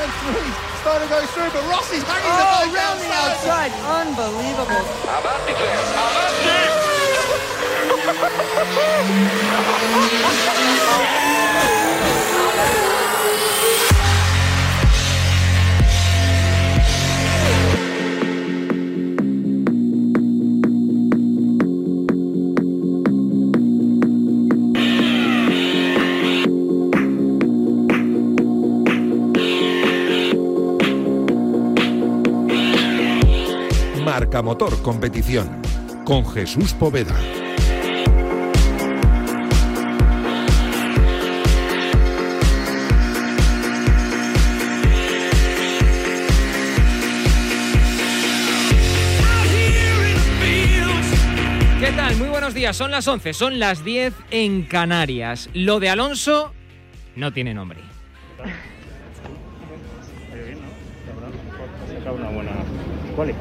turn three, starting to go through, but Rossi's hanging Oh, the bike round the outside. Unbelievable. Marca Motor Competición con Jesús Poveda. ¿Qué tal? Muy buenos días. Son las 11, son las 10 en Canarias. Lo de Alonso no tiene nombre. una buena quali.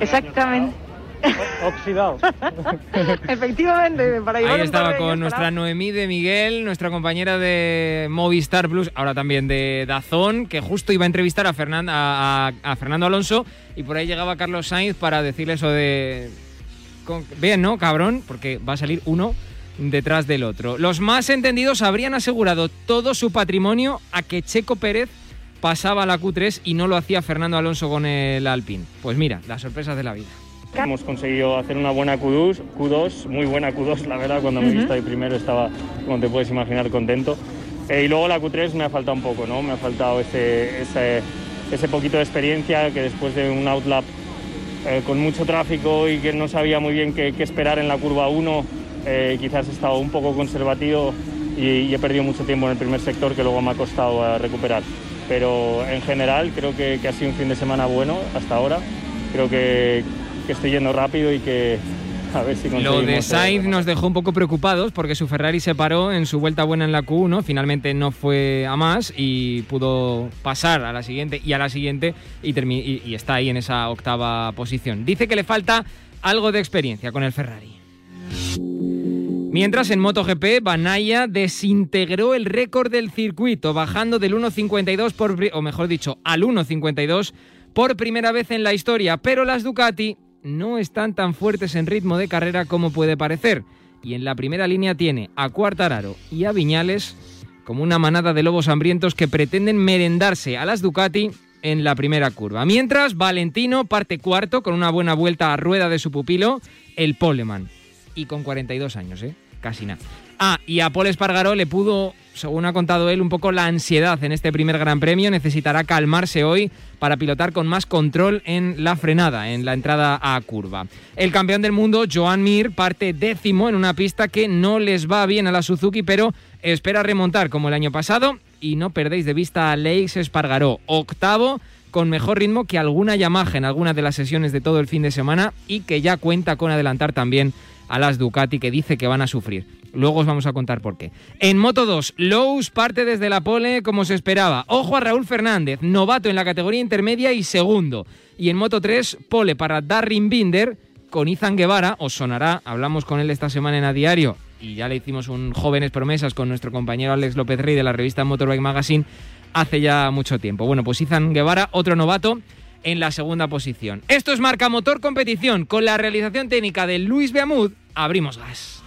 Exactamente. Oxidados. Efectivamente, para llevar Ahí estaba con nuestra para- Noemí de Miguel, nuestra compañera de Movistar Plus, ahora también de Dazón, que justo iba a entrevistar a, Fernan- a- a- a Fernando Alonso y por ahí llegaba Carlos Sainz para decirle eso de... con- Bien, ¿no, cabrón? Porque va a salir uno detrás del otro. Los más entendidos habrían asegurado todo su patrimonio a que Checo Pérez pasaba a la Q3 y no lo hacía Fernando Alonso con el Alpine. Pues mira, las sorpresas de la vida. Hemos conseguido hacer una buena Q2, Q2, muy buena Q2, la verdad, cuando me he visto ahí primero estaba, como te puedes imaginar, contento. Eh, y luego la Q3 me ha faltado un poco, ¿no? Me ha faltado ese, ese, ese poquito de experiencia que después de un outlap eh, con mucho tráfico y que no sabía muy bien qué, qué esperar en la curva 1, eh, quizás he estado un poco conservativo y, y he perdido mucho tiempo en el primer sector que luego me ha costado eh, recuperar. Pero en general creo que, que ha sido un fin de semana bueno hasta ahora. Creo que, que estoy yendo rápido y que a ver si Lo de eh, Sainz nos dejó un poco preocupados porque su Ferrari se paró en su vuelta buena en la Q1, finalmente no fue a más y pudo pasar a la siguiente y a la siguiente y, y- y está ahí en esa octava posición. Dice que le falta algo de experiencia con el Ferrari. Mientras en MotoGP, Banaya desintegró el récord del circuito, bajando del 1.52 por, o mejor dicho, al 1.52 por primera vez en la historia, pero las Ducati no están tan fuertes en ritmo de carrera como puede parecer. Y en la primera línea tiene a Cuartararo y a Viñales como una manada de lobos hambrientos que pretenden merendarse a las Ducati en la primera curva. Mientras, Valentino parte cuarto con una buena vuelta a rueda de su pupilo, el Poleman. Y con 42 años, ¿eh? Casi nada. Ah, y a Paul Espargaró le pudo, según ha contado él, un poco la ansiedad en este primer Gran Premio. Necesitará calmarse hoy para pilotar con más control en la frenada, en la entrada a curva. El campeón del mundo, Joan Mir, parte décimo en una pista que no les va bien a la Suzuki, pero espera remontar como el año pasado. Y no perdéis de vista a Leix Espargaró, octavo con mejor ritmo que alguna Yamaha en algunas de las sesiones de todo el fin de semana y que ya cuenta con adelantar también a las Ducati que dice que van a sufrir. Luego os vamos a contar por qué. En Moto 2, Lowe's parte desde la pole como se esperaba. Ojo a Raúl Fernández, novato en la categoría intermedia y segundo. Y en Moto 3, pole para Darrin Binder con Izan Guevara. Os sonará, hablamos con él esta semana en A Diario y ya le hicimos un jóvenes promesas con nuestro compañero Alex López Rey de la revista Motorbike Magazine hace ya mucho tiempo. Bueno, pues Izan Guevara, otro novato en la segunda posición. Esto es Marca Motor Competición con la realización técnica de Luis Beamud. Abrimos gas.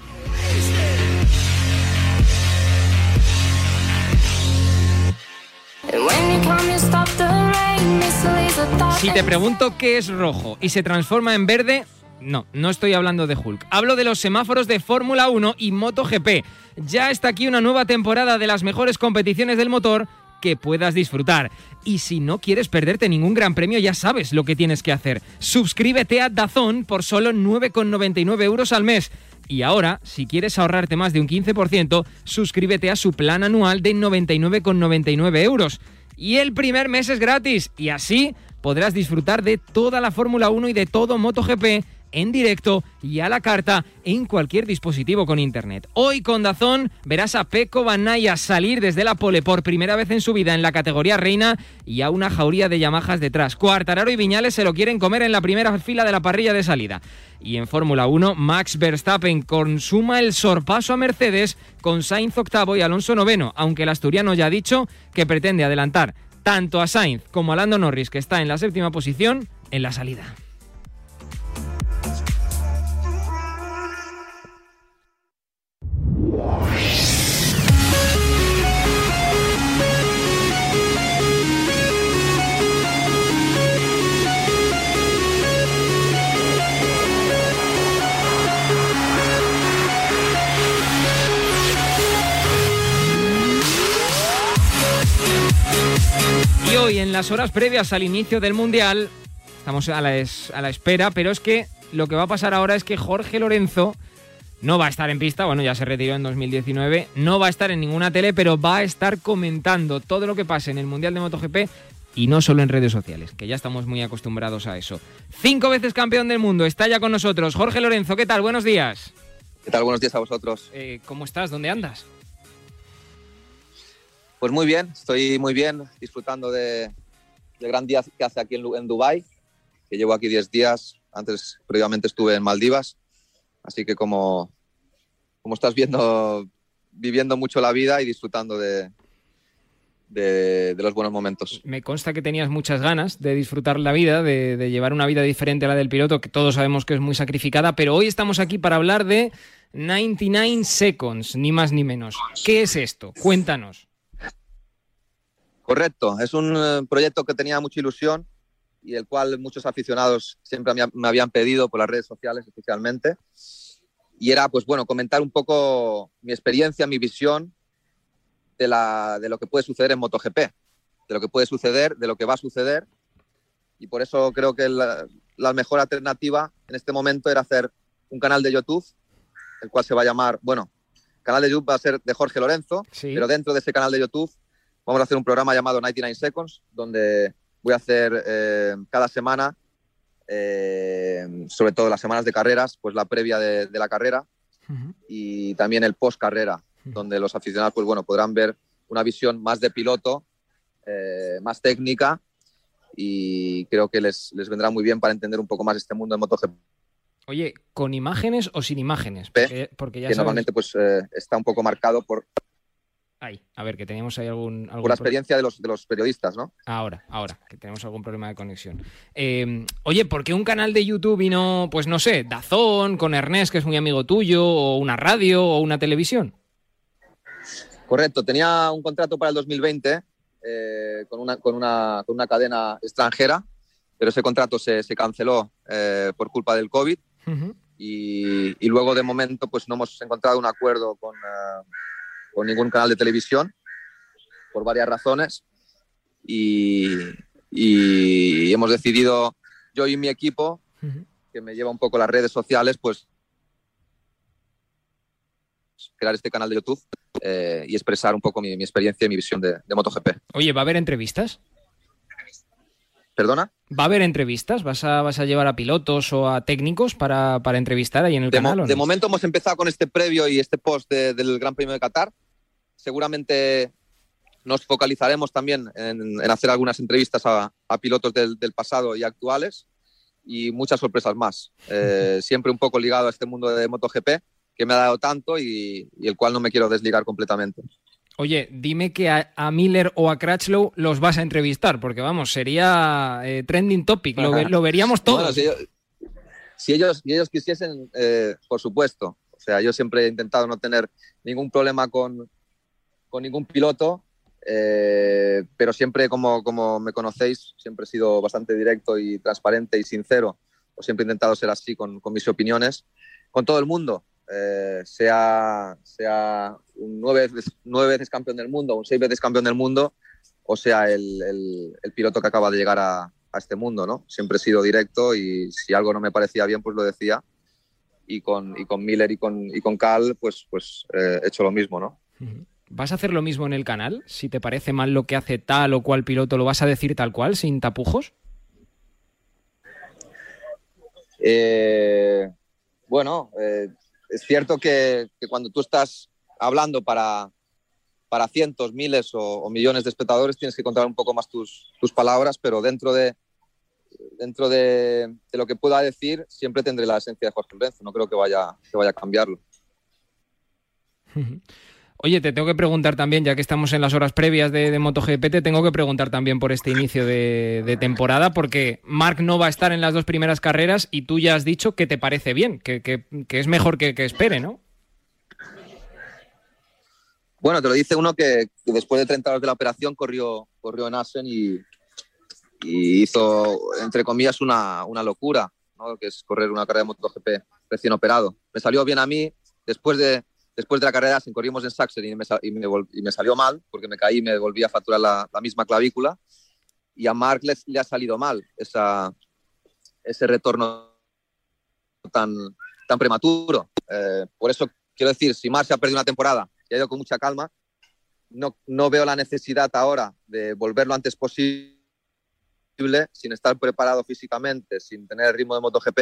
Si te pregunto qué es rojo y se transforma en verde, no, no estoy hablando de Hulk. Hablo de los semáforos de Fórmula 1 y MotoGP. Ya está aquí una nueva temporada de las mejores competiciones del motor que puedas disfrutar. Y si no quieres perderte ningún gran premio, ya sabes lo que tienes que hacer. Suscríbete a Dazón por solo 9,99 euros al mes. Y ahora, si quieres ahorrarte más de un 15%, suscríbete a su plan anual de 99,99 euros. Y el primer mes es gratis. Y así podrás disfrutar de toda la Fórmula 1 y de todo MotoGP en directo y a la carta en cualquier dispositivo con internet. Hoy con Dazón verás a Peco Banaya salir desde la pole por primera vez en su vida en la categoría reina y a una jauría de Yamahas detrás. Cuartararo y Viñales se lo quieren comer en la primera fila de la parrilla de salida. Y en Fórmula 1, Max Verstappen consuma el sorpaso a Mercedes con Sainz octavo y Alonso noveno, aunque el asturiano ya ha dicho que pretende adelantar tanto a Sainz como a Lando Norris, que está en la séptima posición, en la salida. Y hoy, en las horas previas al inicio del Mundial, estamos a la, a la espera, pero es que lo que va a pasar ahora es que Jorge Lorenzo no va a estar en pista, bueno, ya se retiró en 2019, no va a estar en ninguna tele, pero va a estar comentando todo lo que pase en el Mundial de MotoGP y no solo en redes sociales, que ya estamos muy acostumbrados a eso. Cinco veces campeón del mundo, está ya con nosotros. Jorge Lorenzo, ¿qué tal? Buenos días. ¿Qué tal? Buenos días a vosotros. Eh, ¿Cómo estás? ¿Dónde andas? Pues muy bien, estoy muy bien disfrutando de, del gran día que hace aquí en, en Dubái, que llevo aquí 10 días. Antes, previamente, estuve en Maldivas. Así que como, como estás viendo, viviendo mucho la vida y disfrutando de, de, de los buenos momentos. Me consta que tenías muchas ganas de disfrutar la vida, de, de llevar una vida diferente a la del piloto, que todos sabemos que es muy sacrificada, pero hoy estamos aquí para hablar de 99 Seconds, ni más ni menos. ¿Qué es esto? Cuéntanos. Correcto, es un eh, proyecto que tenía mucha ilusión y el cual muchos aficionados siempre me, habían pedido por las redes sociales especialmente. Y era, pues bueno, comentar un poco mi experiencia, mi visión de, la, de lo que puede suceder en MotoGP, de lo que puede suceder, de lo que va a suceder. Y por eso creo que la, la mejor alternativa en este momento era hacer un canal de YouTube, el cual se va a llamar, bueno, canal de YouTube va a ser de Jorge Lorenzo, Sí. pero dentro de ese canal de YouTube vamos a hacer un programa llamado 99 Seconds, donde voy a hacer eh, cada semana, eh, sobre todo las semanas de carreras, pues la previa de, de la carrera y también el post carrera, donde los aficionados pues bueno podrán ver una visión más de piloto, eh, más técnica y creo que les, les vendrá muy bien para entender un poco más este mundo de MotoGP, Oye, ¿con imágenes o sin imágenes? Porque, porque ya que sabes- normalmente pues está un poco marcado por, Ahí, a ver, que teníamos ahí algún... algún por la experiencia de los, de los periodistas, ¿no? Ahora, ahora, que tenemos algún problema de conexión. Eh, oye, ¿por qué un canal de YouTube y no, pues no sé, Dazón, con Ernest, que es muy amigo tuyo, o una radio, o una televisión? Correcto, tenía un contrato para el 2020 eh, con, una, con, una, con una cadena extranjera, pero ese contrato se, se canceló eh, por culpa del COVID y, y luego de momento pues no hemos encontrado un acuerdo con, con ningún canal de televisión por varias razones y, y hemos decidido yo y mi equipo que me lleva un poco las redes sociales pues crear este canal de YouTube eh, y expresar un poco mi, mi experiencia y mi visión de, de MotoGP. Oye, ¿va a haber entrevistas? ¿Perdona? ¿Va a haber entrevistas? ¿Vas a, vas a llevar a pilotos o a técnicos para, para entrevistar ahí en el De, mo- canal? o de no? momento hemos empezado con este previo y este post de- del Gran Premio de Qatar. Seguramente nos focalizaremos también en, en hacer algunas entrevistas a, a pilotos del, del pasado y actuales y muchas sorpresas más. Eh, siempre un poco ligado a este mundo de MotoGP que me ha dado tanto y, y el cual no me quiero desligar completamente. Oye, dime que a, a Miller o a Crutchlow los vas a entrevistar, porque vamos, sería eh, trending topic, lo, ve- lo veríamos todos. Bueno, si, ellos, si ellos, si ellos quisiesen, eh, por supuesto. O sea, yo siempre he intentado no tener ningún problema con, con ningún piloto, eh, pero siempre, como, como me conocéis, siempre he sido bastante directo y transparente y sincero. O siempre he intentado ser así con, con mis opiniones, con todo el mundo. Eh, sea, sea un nueve veces, nueve veces campeón del mundo, un seis veces campeón del mundo, o sea el, el- el piloto que acaba de llegar a, a este mundo, ¿no? Siempre he sido directo y si algo no me parecía bien, pues lo decía. Y con, y con Miller y con, y con Cal, pues, pues eh, he hecho lo mismo, ¿no? ¿Vas a hacer lo mismo en el canal? Si te parece mal lo que hace tal o cual piloto, ¿lo vas a decir tal cual, sin tapujos? Eh, Bueno, eh, es cierto que, cuando tú estás hablando para, para cientos, miles o, millones de espectadores tienes que contar un poco más tus, tus palabras, pero dentro de, dentro de, de, lo que pueda decir siempre tendré la esencia de Jorge Lorenzo, no creo que vaya, que vaya a cambiarlo. Oye, te tengo que preguntar también, ya que estamos en las horas previas de, MotoGP, te tengo que preguntar también por este inicio de, temporada, porque Mark no va a estar en las dos primeras carreras y tú ya has dicho que te parece bien, que, es mejor que, espere, ¿no? Bueno, te lo dice uno que, después de 30 horas de la operación corrió, corrió en Asen y, y hizo, entre comillas, una, una locura, ¿no? que es correr una carrera de MotoGP recién operado. Me salió bien a mí, después de después de la carrera sin corrimos en Sachsen y me, salió mal porque me caí y me volví a facturar la, misma clavícula y a Mark le, ha salido mal ese retorno tan, prematuro. Eh, por eso quiero decir, si Mark se ha perdido una temporada y ha ido con mucha calma, no, no veo la necesidad ahora de volver lo antes posible sin estar preparado físicamente, sin tener el ritmo de MotoGP.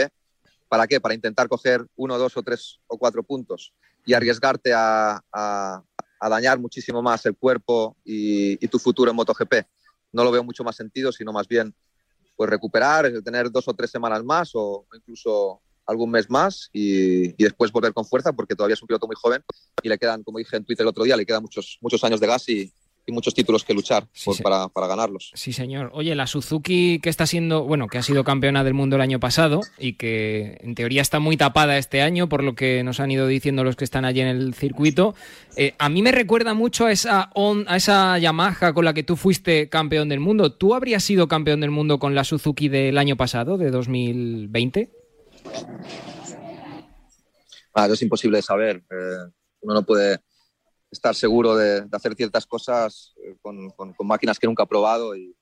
¿Para qué? Para intentar coger uno, dos o tres o cuatro puntos y arriesgarte a, a, dañar muchísimo más el cuerpo y, tu futuro en MotoGP. No lo veo mucho más sentido, sino más bien pues recuperar, tener dos o tres semanas más o incluso algún mes más y, y, después volver con fuerza porque todavía es un piloto muy joven y le quedan, como dije en Twitter el otro día, le quedan muchos, muchos años de gas y, y muchos títulos que luchar sí, por, para, para, ganarlos. Sí, señor. Oye, la Suzuki que está siendo, bueno, que ha sido campeona del mundo el año pasado y que en teoría está muy tapada este año, por lo que nos han ido diciendo los que están allí en el circuito, eh, a mí me recuerda mucho a esa, on, a esa Yamaha con la que tú fuiste campeón del mundo. ¿Tú habrías sido campeón del mundo con la Suzuki del año pasado, de 2020? Ah, eso es imposible de saber. Eh, uno no puede estar seguro de, hacer ciertas cosas eh, con, máquinas que nunca ha probado y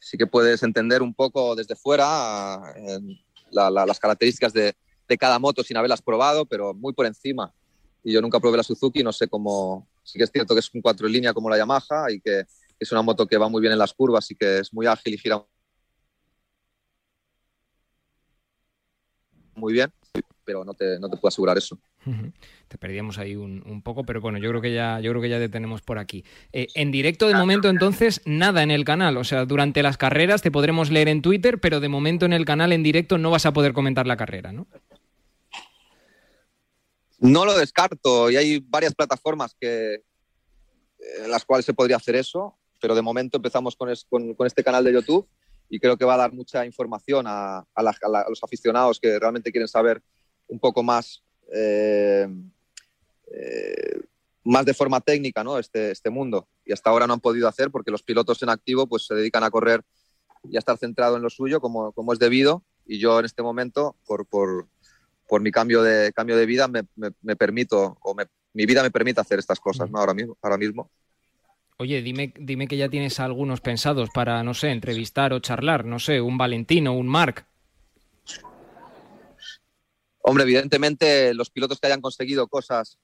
sí que puedes entender un poco desde fuera eh, la, la, las características de, de, cada moto sin haberlas probado, pero muy por encima. Y yo nunca probé la Suzuki, no sé cómo, sí que es cierto que es un cuatro en línea como la Yamaha y que es una moto que va muy bien en las curvas y que es muy ágil y gira muy bien, pero no te, no te puedo asegurar eso. Te perdíamos ahí un, un, poco, pero bueno, yo creo que ya, yo creo que ya te tenemos por aquí. Eh, en directo de momento, entonces, nada en el canal. O sea, durante las carreras te podremos leer en Twitter, pero de momento en el canal en directo no vas a poder comentar la carrera, ¿no? No lo descarto y hay varias plataformas que, en las cuales se podría hacer eso, pero de momento empezamos con, es, con, con este canal de YouTube y creo que va a dar mucha información a, a, la, a, la, a los aficionados que realmente quieren saber un poco más, eh, eh, más de forma técnica ¿no? este, este mundo. Y hasta ahora no han podido hacer porque los pilotos en activo pues, se dedican a correr y a estar centrado en lo suyo como, como es debido. Y yo en este momento, por, por, por mi cambio de, cambio de vida, me, me, permito, o me, mi vida me permite hacer estas cosas ¿no? ahora mismo. Ahora mismo. Oye, dime, dime que ya tienes algunos pensados para, no sé, entrevistar o charlar, no sé, un Valentino, un Marc. Hombre, evidentemente los pilotos que hayan conseguido cosas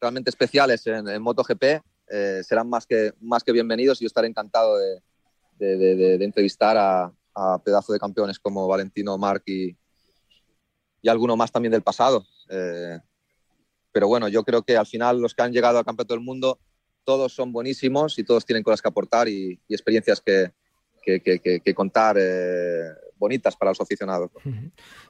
realmente especiales en, en MotoGP eh, serán más que, más que bienvenidos y yo estaré encantado de, de, entrevistar a, a, pedazo de campeones como Valentino, Marc y, y alguno más también del pasado. Eh, pero bueno, yo creo que al final los que han llegado al Campeonato del Mundo todos son buenísimos y todos tienen cosas que aportar y, experiencias que, que, que, que contar eh, bonitas para los aficionados.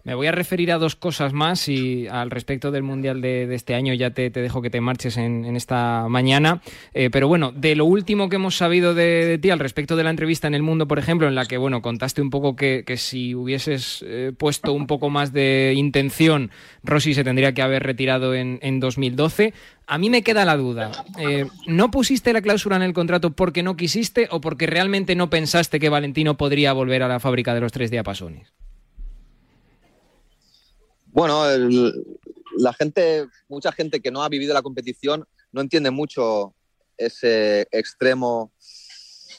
Me voy a referir a dos cosas más y al respecto del Mundial de, este año ya te, te, dejo que te marches en, esta mañana. Eh, pero bueno, de lo último que hemos sabido de, de, ti al respecto de la entrevista en El Mundo, por ejemplo, en la que bueno contaste un poco que, que si hubieses eh, puesto un poco más de intención, Rossi se tendría que haber retirado en, en 2012. A mí me queda la duda. Eh, ¿No pusiste la cláusula en el contrato porque no quisiste o porque realmente no pensaste que Valentino podría volver a la fábrica de los tres diapasones? Bueno, la gente, mucha gente que no ha vivido la competición no entiende mucho ese extremo,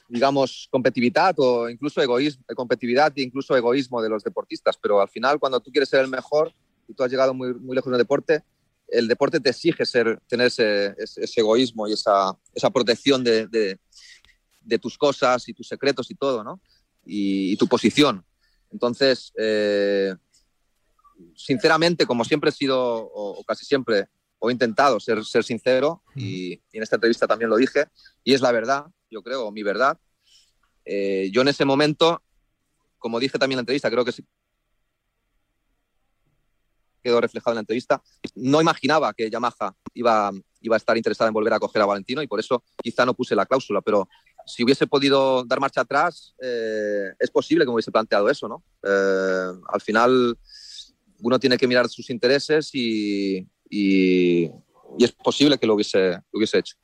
digamos, competitividad o incluso egoísmo, competitividad e incluso egoísmo de los deportistas. Pero al final, cuando tú quieres ser el mejor y tú has llegado muy, muy lejos en el deporte, el deporte te exige ser, tener ese, ese egoísmo y esa, esa protección de, de, de, tus cosas y tus secretos y todo, ¿no? Y, y tu posición. Entonces, eh, sinceramente, como siempre he sido, o, o casi siempre, o he intentado ser, ser sincero, y, y en esta entrevista también lo dije, y es la verdad, yo creo, mi verdad. Eh, yo en ese momento, como dije también en la entrevista, creo que sí quedó reflejado en la entrevista, no imaginaba que Yamaha iba, iba a estar interesada en volver a coger a Valentino y por eso quizá no puse la cláusula, pero si hubiese podido dar marcha atrás, eh, es posible que me hubiese planteado eso, ¿no? Eh, al final uno tiene que mirar sus intereses y, es posible que lo hubiese, lo hubiese hecho.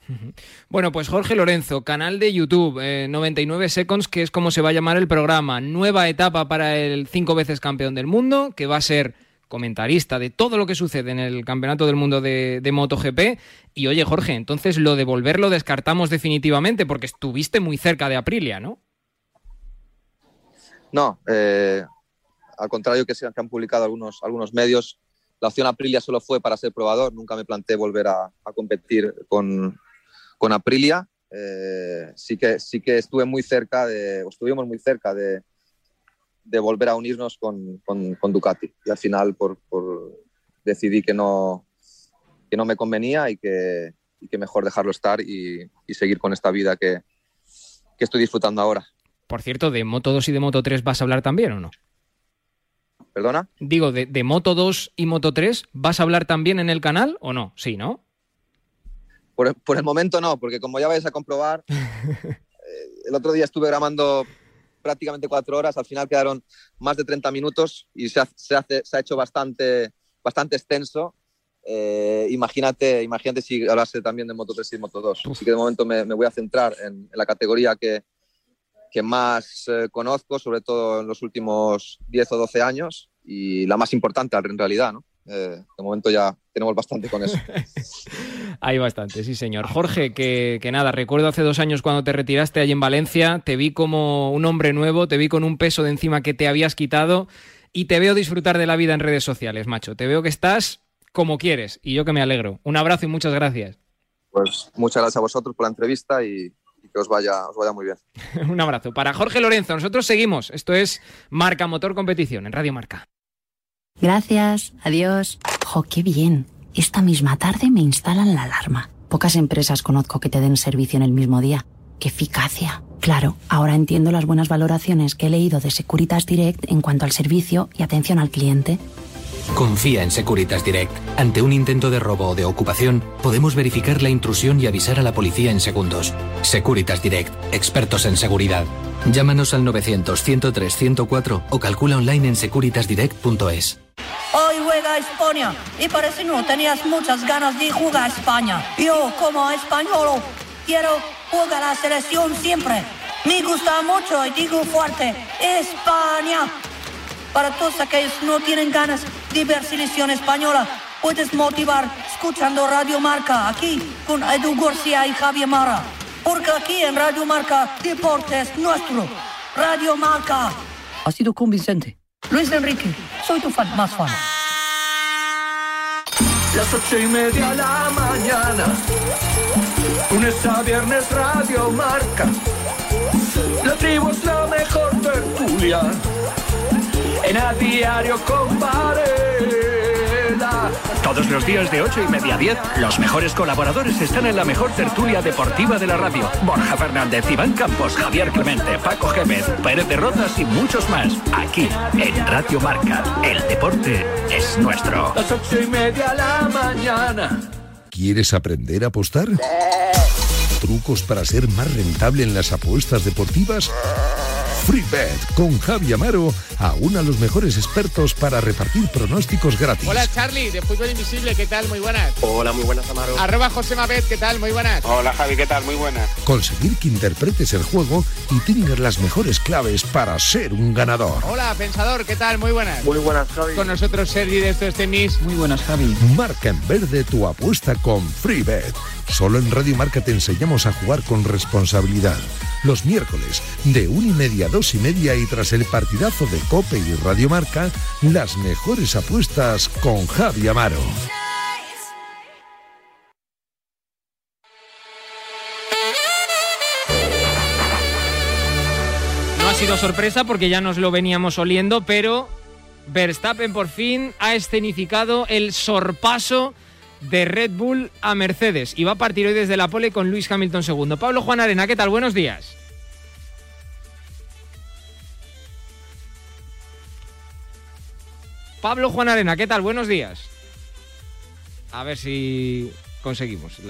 Bueno, pues Jorge Lorenzo, canal de YouTube, eh, 99 Seconds, que es como se va a llamar el programa. Nueva etapa para el cinco veces campeón del mundo, que va a ser comentarista de todo lo que sucede en el Campeonato del Mundo de, de, MotoGP. Y oye, Jorge, entonces lo de volver lo descartamos definitivamente porque estuviste muy cerca de Aprilia, ¿no? No, eh, al contrario que se han publicado algunos, algunos medios, la opción Aprilia solo fue para ser probador, nunca me planteé volver a, competir con, con Aprilia. Eh, sí, que, sí que estuve muy cerca, de, estuvimos muy cerca de, de volver a unirnos con, con, con, Ducati. Y al final por, por decidí que no, que no me convenía y que, y que mejor dejarlo estar y, y seguir con esta vida que, que, estoy disfrutando ahora. Por cierto, ¿de Moto 2 y de Moto 3 vas a hablar también o no? ¿Perdona? Digo, ¿de, de Moto 2 y Moto 3 vas a hablar también en el canal o no? Sí, ¿no? Por, por el momento no, porque como ya vais a comprobar, eh, el otro día estuve grabando prácticamente cuatro horas, al final quedaron más de 30 minutos y se, ha, se, hace, se ha hecho bastante, bastante extenso. Eh, imagínate, imagínate si hablase también de Moto 3 y Moto 2. Así que de momento me, me voy a centrar en, en la categoría que, que más eh, conozco, sobre todo en los últimos 10 o 12 años, y la más importante en realidad, ¿no? Eh, de momento ya tenemos bastante con eso. Hay bastante, sí señor. Jorge, que, que, nada, recuerdo hace dos años cuando te retiraste allí en Valencia, te vi como un hombre nuevo, te vi con un peso de encima que te habías quitado y te veo disfrutar de la vida en redes sociales, macho. Te veo que estás como quieres y yo que me alegro. Un abrazo y muchas gracias. Pues muchas gracias a vosotros por la entrevista y, y que os vaya, os vaya muy bien. un abrazo. Para Jorge Lorenzo, nosotros seguimos. Esto es Marca Motor Competición en Radio Marca. Gracias, adiós. ¡Jo, qué bien! Esta misma tarde me instalan la alarma. Pocas empresas conozco que te den servicio en el mismo día. ¡Qué eficacia! Claro, ahora entiendo las buenas valoraciones que he leído de Securitas Direct en cuanto al servicio y atención al cliente. Confía en Securitas Direct. Ante un intento de robo o de ocupación, podemos verificar la intrusión y avisar a la policía en segundos. Securitas Direct, expertos en seguridad. Llámanos al 900-103-104 o calcula online en securitasdirect.es. Hoy juega España y parece no tenías muchas ganas de jugar a España. Yo, como español, quiero jugar a la selección siempre. Me gusta mucho y digo fuerte, España. Para todos aquellos que no tienen ganas de ver selección española, puedes motivar escuchando Radio Marca aquí con Edu García y Javier Mara. Porque aquí en Radio Marca, deporte es nuestro. Radio Marca. Ha sido convincente. Luis Enrique, soy tu fan más fan. Las ocho y media de la mañana, lunes a viernes Radio Marca. La tribu es la mejor tertulia, en a diario con Varela. Todos los días de 8 y media a 10, los mejores colaboradores están en la mejor tertulia deportiva de la radio. Borja Fernández, Iván Campos, Javier Clemente, Paco Gémez, Pérez de Rozas y muchos más. Aquí, en Radio Marca, el deporte es nuestro. Las ocho y media de la mañana. ¿Quieres aprender a apostar? ¿Trucos para ser más rentable en las apuestas deportivas? FreeBet con Javi Amaro aúna a los mejores expertos para repartir pronósticos gratis. Hola Charlie, de Fútbol Invisible, ¿qué tal? Muy buenas. Hola, muy buenas Amaro. Arroba José Mabet, ¿qué tal? Muy buenas. Hola Javi, ¿qué tal? Muy buenas. Conseguir que interpretes el juego y tengas las mejores claves para ser un ganador. Hola Pensador, ¿qué tal? Muy buenas. Muy buenas Javi. Con nosotros Sergi de estos tenis. Muy buenas Javi. Marca en verde tu apuesta con FreeBet. Solo en Radio Marca te enseñamos a jugar con responsabilidad. Los miércoles, de una y media a dos y media y tras el partidazo de Cope y Radio Marca, las mejores apuestas con Javi Amaro. No ha sido sorpresa porque ya nos lo veníamos oliendo, pero Verstappen por fin ha escenificado el sorpaso de Red Bull a Mercedes y va a partir hoy desde la pole con Luis Hamilton segundo. Pablo Juan Arena, ¿qué tal? Buenos días. Pablo Juan Arena, ¿qué tal? Buenos días. A ver si conseguimos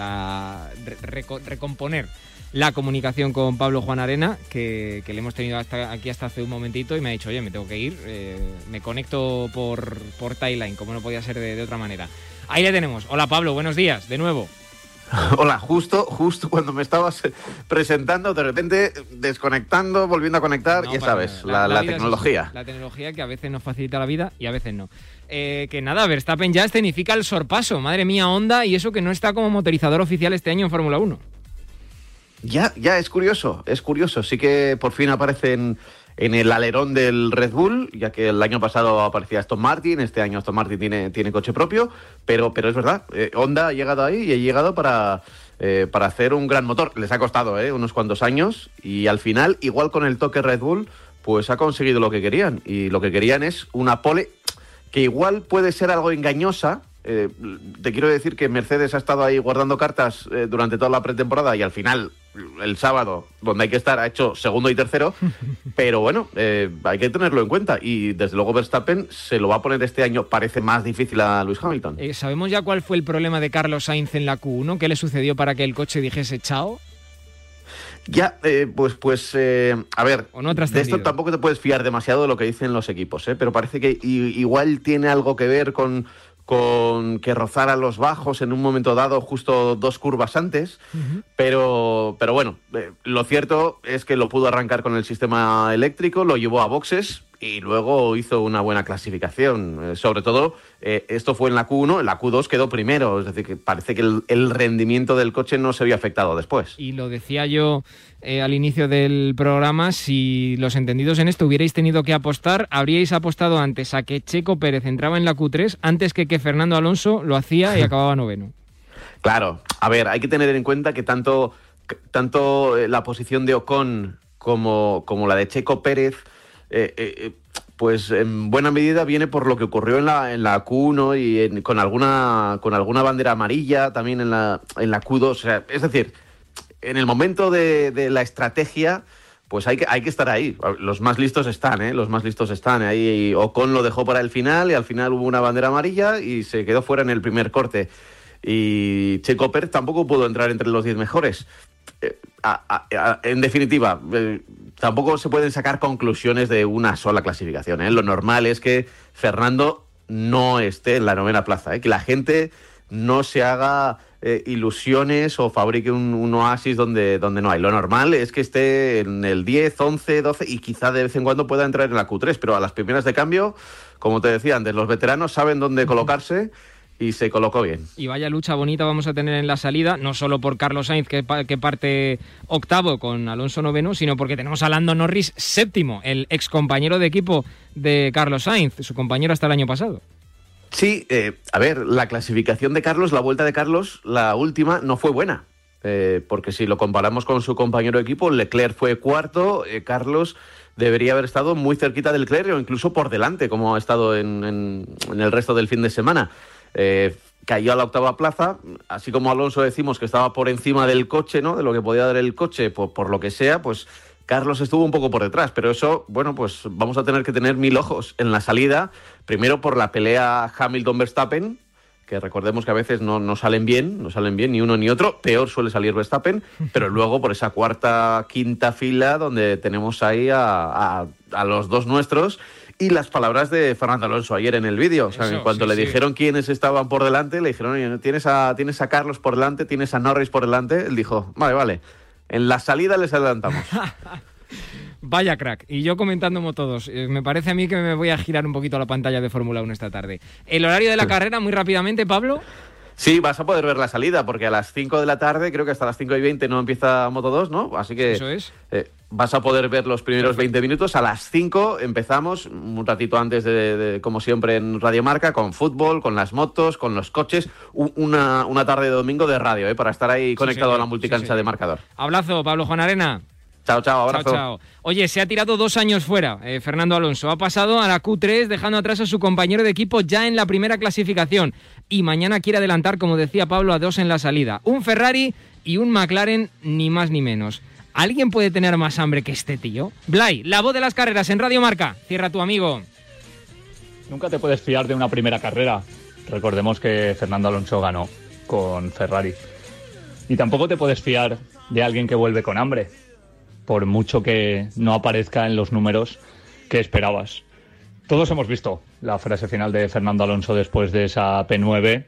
recomponer la comunicación con Pablo Juan Arena, que, le hemos tenido aquí hasta hace un momentito y me ha dicho, oye, me tengo que ir, eh, me conecto por, por Timeline, como no podía ser de otra manera. Ahí le tenemos. Hola Pablo, buenos días, de nuevo. Hola, justo, justo cuando me estabas presentando, de repente desconectando, volviendo a conectar, No ya sabes, nada. la, tecnología. La tecnología que a veces nos facilita la vida y a veces no. Eh, que nada, Verstappen ya escenifica el sorpaso. Madre mía, Honda, y eso que no está como motorizador oficial este año en Fórmula 1. Ya, ya, es curioso, es curioso. Sí que por fin aparece en, el alerón del Red Bull, ya que el año pasado aparecía Aston Martin, este año Aston Martin tiene, tiene coche propio, pero, pero es verdad, eh, Honda ha llegado ahí y ha llegado para, eh, para hacer un gran motor. Les ha costado eh, unos cuantos años y al final, igual con el toque Red Bull, pues ha conseguido lo que querían. Y lo que querían es una pole que igual puede ser algo engañosa. Eh, te quiero decir que Mercedes ha estado ahí guardando cartas eh, durante toda la pretemporada y al final, el sábado, donde hay que estar, ha hecho segundo y tercero. pero bueno, eh, hay que tenerlo en cuenta. Y desde luego Verstappen se lo va a poner este año, parece más difícil a Luis Hamilton. ¿Sabemos ya cuál fue el problema de Carlos Sainz en la Q1? ¿Qué le sucedió para que el coche dijese chao? Ya, eh, pues, pues eh, a ver, ¿O no de esto tampoco te puedes fiar demasiado de lo que dicen los equipos, ¿eh? pero parece que igual tiene algo que ver con, con que rozara los bajos en un momento dado, justo dos curvas antes, pero, pero bueno, eh, lo cierto es que lo pudo arrancar con el sistema eléctrico, lo llevó a boxes y luego hizo una buena clasificación. Eh, sobre todo, eh, esto fue en la Q1, en la Q2 quedó primero, es decir, que parece que el, el rendimiento del coche no se vio afectado después. Y lo decía yo eh, al inicio del programa, si los entendidos en esto hubierais tenido que apostar, habríais apostado antes a que Checo Pérez entraba en la Q3 antes que que Fernando Alonso lo hacía y acababa noveno. Claro, a ver, hay que tener en cuenta que tanto, tanto la posición de Ocon como, como la de Checo Pérez, eh, eh, eh, pues en buena medida viene por lo que ocurrió en la, en la Q1 y en- con, alguna, con alguna bandera amarilla también en la, en la Q2. O sea, es decir, en el momento de, de la estrategia, pues hay que, hay que estar ahí. Los más listos están, ¿eh? Los más listos están. Ahí Ocon lo dejó para el final y al final hubo una bandera amarilla y se quedó fuera en el primer corte. Y Checo Pérez tampoco pudo entrar entre los 10 mejores. Eh, en definitiva, eh, tampoco se pueden sacar conclusiones de una sola clasificación. ¿eh? Lo normal es que Fernando no esté en la novena plaza, que la gente no se haga ilusiones o fabrique un, un oasis donde, donde no hay. Lo normal es que esté en el 10, 11, 12 y quizá de vez en cuando pueda entrar en la Q3, pero a las primeras de cambio, como te decía antes, los veteranos saben dónde colocarse y se colocó bien. Y vaya lucha bonita vamos a tener en la salida, no solo por Carlos Sainz, que, pa- que parte octavo con Alonso noveno, sino porque tenemos a Lando Norris séptimo, el ex compañero de equipo de Carlos Sainz, su compañero hasta el año pasado. Sí, eh, a ver, la clasificación de Carlos, la vuelta de Carlos, la última, no fue buena. Eh, porque si lo comparamos con su compañero de equipo, Leclerc fue cuarto, eh, Carlos debería haber estado muy cerquita del Leclerc o incluso por delante, como ha estado en, en- en el resto del fin de semana. Eh, cayó a la octava plaza, así como Alonso decimos que estaba por encima del coche, ¿no? De lo que podía dar el coche, por, por lo que sea, pues Carlos estuvo un poco por detrás, pero eso, bueno, pues vamos a tener que tener mil ojos en la salida, primero por la pelea Hamilton-Verstappen, que recordemos que a veces no, no salen bien, no salen bien ni uno ni otro, peor suele salir Verstappen, pero luego por esa cuarta, quinta fila donde tenemos ahí a, a- a los dos nuestros y las palabras de Fernando Alonso ayer en el vídeo. O sea, Eso, en cuanto sí, le sí. dijeron quiénes estaban por delante, le dijeron, "Oye, tienes a, tienes a Carlos por delante, tienes a Norris por delante. Él dijo, vale, vale, en la salida les adelantamos. Vaya crack. Y yo comentando como todos. eh, me parece a mí que me voy a girar un poquito la pantalla de Fórmula 1 esta tarde. El horario de la carrera, muy rápidamente, Pablo. Sí, vas a poder ver la salida, porque a las 5 de la tarde, creo que hasta las 5 y 20 no empieza Moto 2, ¿no? Así que Eso es. eh, vas a poder ver los primeros 20 minutos. A las 5 empezamos, un ratito antes de, de, como siempre, en Radio Marca, con fútbol, con las motos, con los coches. Una, una tarde de domingo de radio, ¿eh? Para estar ahí conectado a la multicancha sí, de marcador. Abrazo, Pablo Juan Arena. Chao, chao, abrazo. Chao, chao. Oye, se ha tirado dos años fuera, eh, Fernando Alonso. Ha pasado a la Q3 dejando atrás a su compañero de equipo ya en la primera clasificación. Y mañana quiere adelantar, como decía Pablo, a dos en la salida. Un Ferrari y un McLaren, ni más ni menos. ¿Alguien puede tener más hambre que este tío? Blay, la voz de las carreras en Radio Marca. Cierra tu amigo. Nunca te puedes fiar de una primera carrera. Recordemos que Fernando Alonso ganó con Ferrari. Y tampoco te puedes fiar de alguien que vuelve con hambre, por mucho que no aparezca en los números que esperabas. Todos hemos visto la frase final de Fernando Alonso después de esa P9,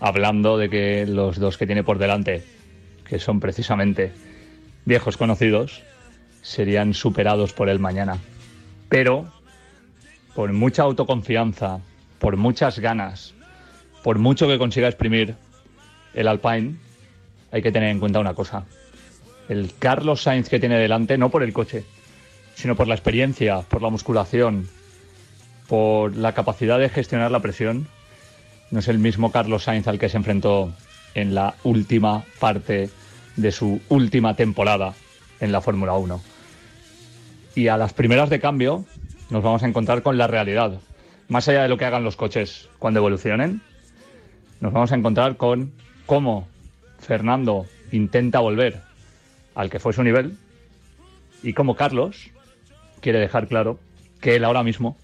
hablando de que los dos que tiene por delante, que son precisamente viejos conocidos, serían superados por él mañana. Pero, por mucha autoconfianza, por muchas ganas, por mucho que consiga exprimir el Alpine, hay que tener en cuenta una cosa. El Carlos Sainz que tiene delante, no por el coche, sino por la experiencia, por la musculación, por la capacidad de gestionar la presión, no es el mismo Carlos Sainz al que se enfrentó en la última parte de su última temporada en la Fórmula 1. Y a las primeras de cambio nos vamos a encontrar con la realidad. Más allá de lo que hagan los coches cuando evolucionen, nos vamos a encontrar con cómo Fernando intenta volver al que fue su nivel y cómo Carlos quiere dejar claro que él ahora mismo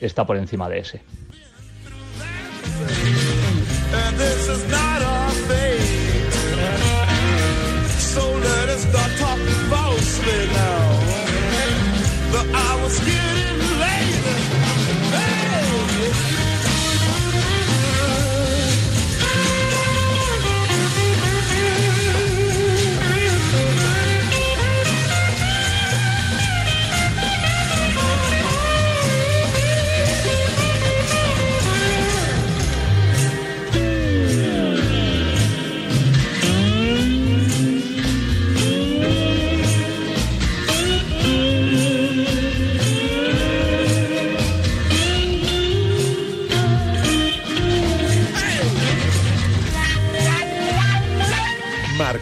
está por encima de ese.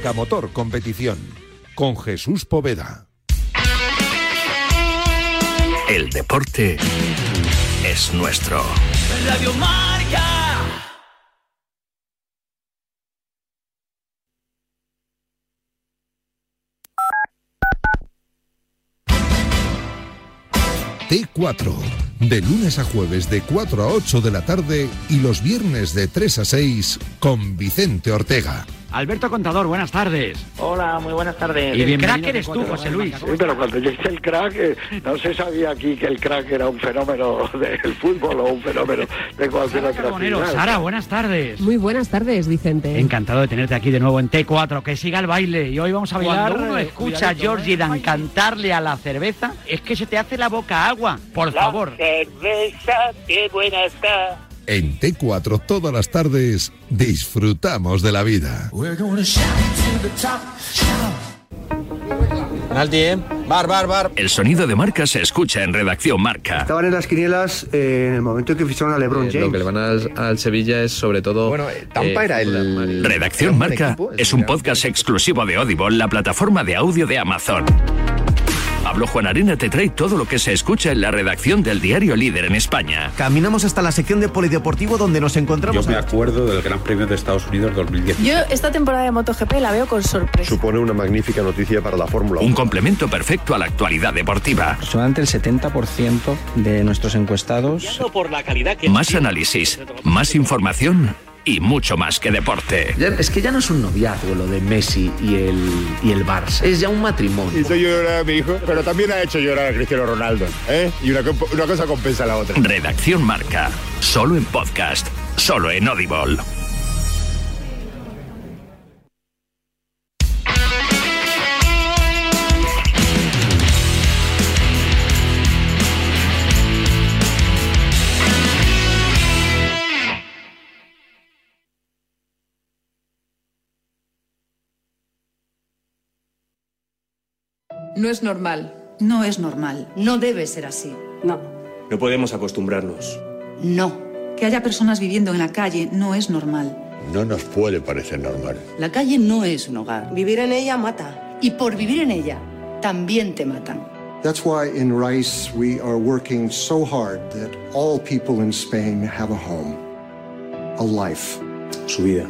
Marca Motor Competición con Jesús Poveda. El deporte es nuestro. Radio Marca. T4, de lunes a jueves de 4 a 8 de la tarde y los viernes de 3 a 6 con Vicente Ortega. Alberto Contador, buenas tardes. Hola, muy buenas tardes. Y el crack eres tú, José Luis. Sí, pero cuando yo hice el crack, eh, no se sabía aquí que el crack era un fenómeno del fútbol o un fenómeno de cualquier otra. Sara, buenas tardes. Muy buenas tardes, Vicente. Encantado de tenerte aquí de nuevo en T4, que siga el baile. Y hoy vamos a bailar. Cuando uno eh, escucha a Georgie ¿eh? Dan cantarle a la cerveza, es que se te hace la boca agua. Por favor. cerveza, qué buena está. En T4 todas las tardes disfrutamos de la vida. Penalti, ¿eh? Bar, bar, bar. El sonido de marca se escucha en redacción marca. Estaban en las quinielas eh, en el momento en que ficharon a LeBron James. Lo que le van al, al Sevilla es sobre todo. Bueno, Tampa era el. Redacción Marca es un podcast exclusivo de Audible, la plataforma de audio de Amazon. Pablo Juan Arena te trae todo lo que se escucha en la redacción del diario líder en España. Caminamos hasta la sección de polideportivo donde nos encontramos. Yo me acuerdo del Gran Premio de Estados Unidos 2010. Yo esta temporada de MotoGP la veo con sorpresa. Supone una magnífica noticia para la Fórmula Un complemento perfecto a la actualidad deportiva. Solamente el 70% de nuestros encuestados. Por la calidad Más análisis, más información y mucho más que deporte. Ya- es que ya no es un noviazgo lo de Messi y el, y el Barça. Es ya un matrimonio. Hizo llorar a mi hijo, pero también ha hecho llorar a Cristiano Ronaldo. ¿eh? Y una, una cosa compensa a la otra. Redacción Marca, solo en podcast, solo en Audible. No es normal. No es normal. No debe ser así. No. No podemos acostumbrarnos. No. Que haya personas viviendo en la calle no es normal. No nos puede parecer normal. La calle no es un hogar. Vivir en ella mata. Y por vivir en ella, también te matan. That's why in Rice we are working so hard that all people in Spain have a home, a life. Su vida.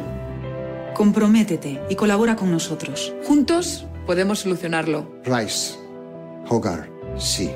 Comprométete y colabora con nosotros. Juntos podemos solucionarlo. Rice, Hogar, sí.